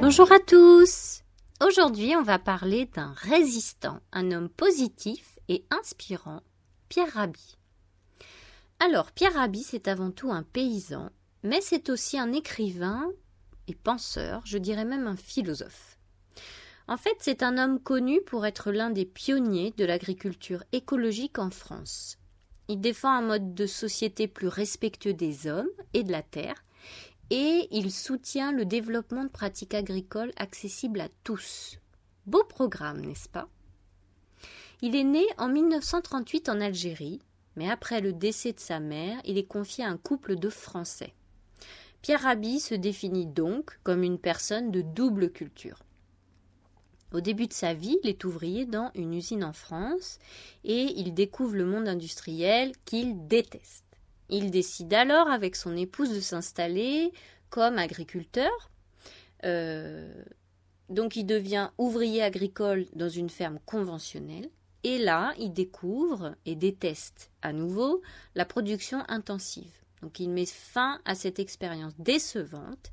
Bonjour à tous Aujourd'hui on va parler d'un résistant, un homme positif et inspirant, Pierre Rabhi. Alors Pierre Rabhi c'est avant tout un paysan, mais c'est aussi un écrivain et penseur, je dirais même un philosophe. En fait c'est un homme connu pour être l'un des pionniers de l'agriculture écologique en France. Il défend un mode de société plus respectueux des hommes et de la terre, et il soutient le développement de pratiques agricoles accessibles à tous. Beau programme, n'est-ce pas? Il est né en 1938 en Algérie, mais après le décès de sa mère, il est confié à un couple de Français. Pierre Rabhi se définit donc comme une personne de double culture. Au début de sa vie, il est ouvrier dans une usine en France et il découvre le monde industriel qu'il déteste. Il décide alors avec son épouse de s'installer comme agriculteur. Euh, donc il devient ouvrier agricole dans une ferme conventionnelle. Et là, il découvre et déteste à nouveau la production intensive. Donc il met fin à cette expérience décevante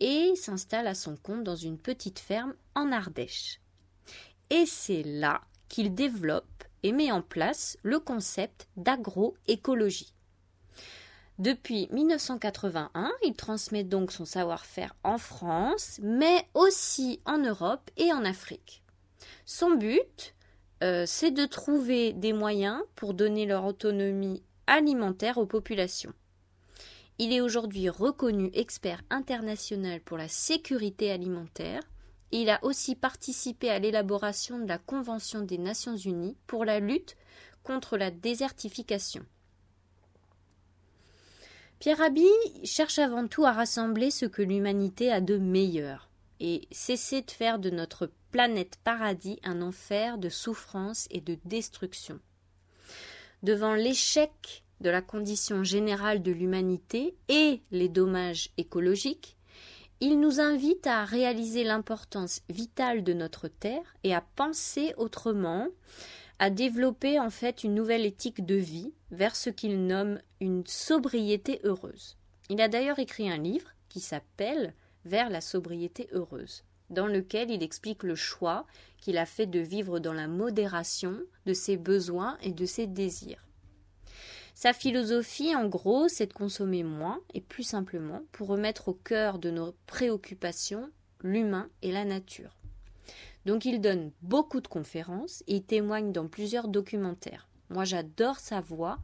et s'installe à son compte dans une petite ferme en Ardèche. Et c'est là qu'il développe et met en place le concept d'agroécologie. Depuis 1981, il transmet donc son savoir-faire en France, mais aussi en Europe et en Afrique. Son but, euh, c'est de trouver des moyens pour donner leur autonomie alimentaire aux populations. Il est aujourd'hui reconnu expert international pour la sécurité alimentaire. Il a aussi participé à l'élaboration de la Convention des Nations Unies pour la lutte contre la désertification. Pierre Rabhi cherche avant tout à rassembler ce que l'humanité a de meilleur et cesser de faire de notre planète paradis un enfer de souffrance et de destruction. Devant l'échec de la condition générale de l'humanité et les dommages écologiques, il nous invite à réaliser l'importance vitale de notre Terre et à penser autrement, à développer en fait une nouvelle éthique de vie vers ce qu'il nomme une sobriété heureuse. Il a d'ailleurs écrit un livre qui s'appelle Vers la sobriété heureuse, dans lequel il explique le choix qu'il a fait de vivre dans la modération de ses besoins et de ses désirs. Sa philosophie, en gros, c'est de consommer moins et plus simplement pour remettre au cœur de nos préoccupations l'humain et la nature. Donc il donne beaucoup de conférences et il témoigne dans plusieurs documentaires. Moi j'adore sa voix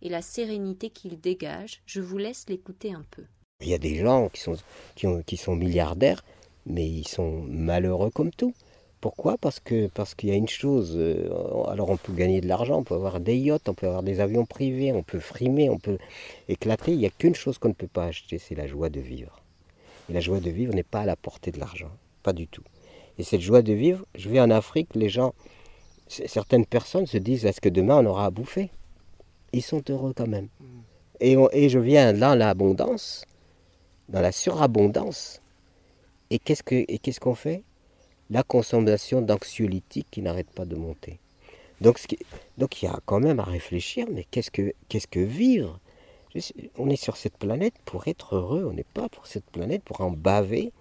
et la sérénité qu'il dégage. Je vous laisse l'écouter un peu. Il y a des gens qui sont, qui, qui sont milliardaires, mais ils sont malheureux comme tout. Pourquoi? Parce que parce qu'il y a une chose. Euh, alors on peut gagner de l'argent, on peut avoir des yachts, on peut avoir des avions privés, on peut frimer, on peut éclater. Il n'y a qu'une chose qu'on ne peut pas acheter, c'est la joie de vivre. Et la joie de vivre n'est pas à la portée de l'argent, pas du tout. Et cette joie de vivre, je vais en Afrique, les gens, certaines personnes se disent est-ce que demain on aura à bouffer? Ils sont heureux quand même. Et, et je viens dans l'abondance, dans la surabondance. Et qu'est-ce qu'on fait? La consommation d'anxiolytiques qui n'arrête pas de monter. Donc, donc il y a quand même à réfléchir, mais qu'est-ce que, qu'est-ce que vivre? On est sur cette planète pour être heureux, on n'est pas pour cette planète pour en baver,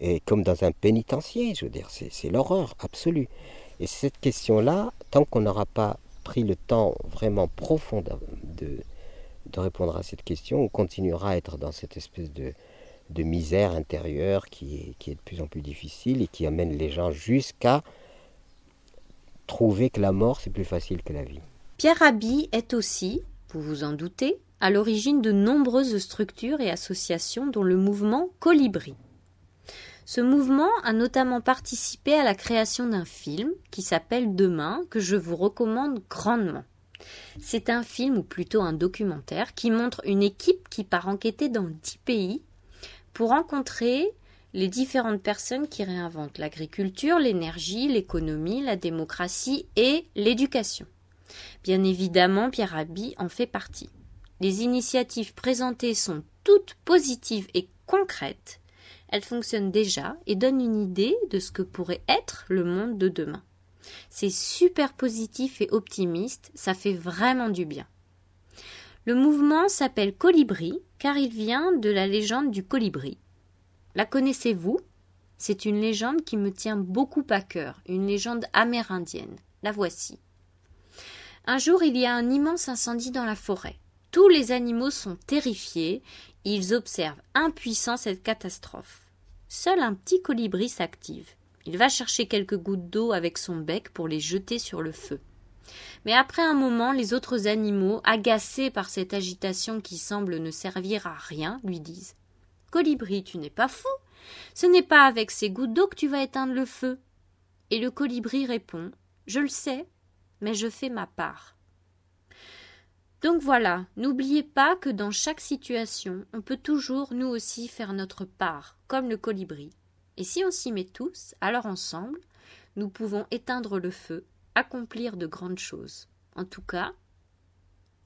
et comme dans un pénitencier, je veux dire, c'est, l'horreur absolue. Et cette question-là, tant qu'on n'aura pas pris le temps vraiment profond de, de répondre à cette question, on continuera à être dans cette espèce de, de misère intérieure qui est, de plus en plus difficile et qui amène les gens jusqu'à trouver que la mort c'est plus facile que la vie. Pierre Rabhi est aussi, vous vous en doutez, à l'origine de nombreuses structures et associations dont le mouvement Colibri. Ce mouvement a notamment participé à la création d'un film qui s'appelle Demain que je vous recommande grandement. C'est un film ou plutôt un documentaire qui montre une équipe qui part enquêter dans dix pays pour rencontrer les différentes personnes qui réinventent l'agriculture, l'énergie, l'économie, la démocratie et l'éducation. Bien évidemment, Pierre Rabhi en fait partie. Les initiatives présentées sont toutes positives et concrètes. Elles fonctionnent déjà et donnent une idée de ce que pourrait être le monde de demain. C'est super positif et optimiste, ça fait vraiment du bien. Le mouvement s'appelle Colibri car il vient de la légende du colibri. La connaissez-vous? C'est une légende qui me tient beaucoup à cœur, une légende amérindienne. La voici. Un jour, il y a un immense incendie dans la forêt. Tous les animaux sont terrifiés, ils observent impuissants cette catastrophe. Seul un petit colibri s'active. Il va chercher quelques gouttes d'eau avec son bec pour les jeter sur le feu. Mais après un moment, les autres animaux, agacés par cette agitation qui semble ne servir à rien, lui disent Colibri, tu n'es pas fou. Ce n'est pas avec ces gouttes d'eau que tu vas éteindre le feu. Et le colibri répond Je le sais, mais je fais ma part. Donc voilà, n'oubliez pas que dans chaque situation, on peut toujours nous aussi faire notre part, comme le colibri. Et si on s'y met tous, alors ensemble, nous pouvons éteindre le feu accomplir de grandes choses. En tout cas,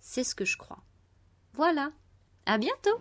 c'est ce que je crois. Voilà. À bientôt.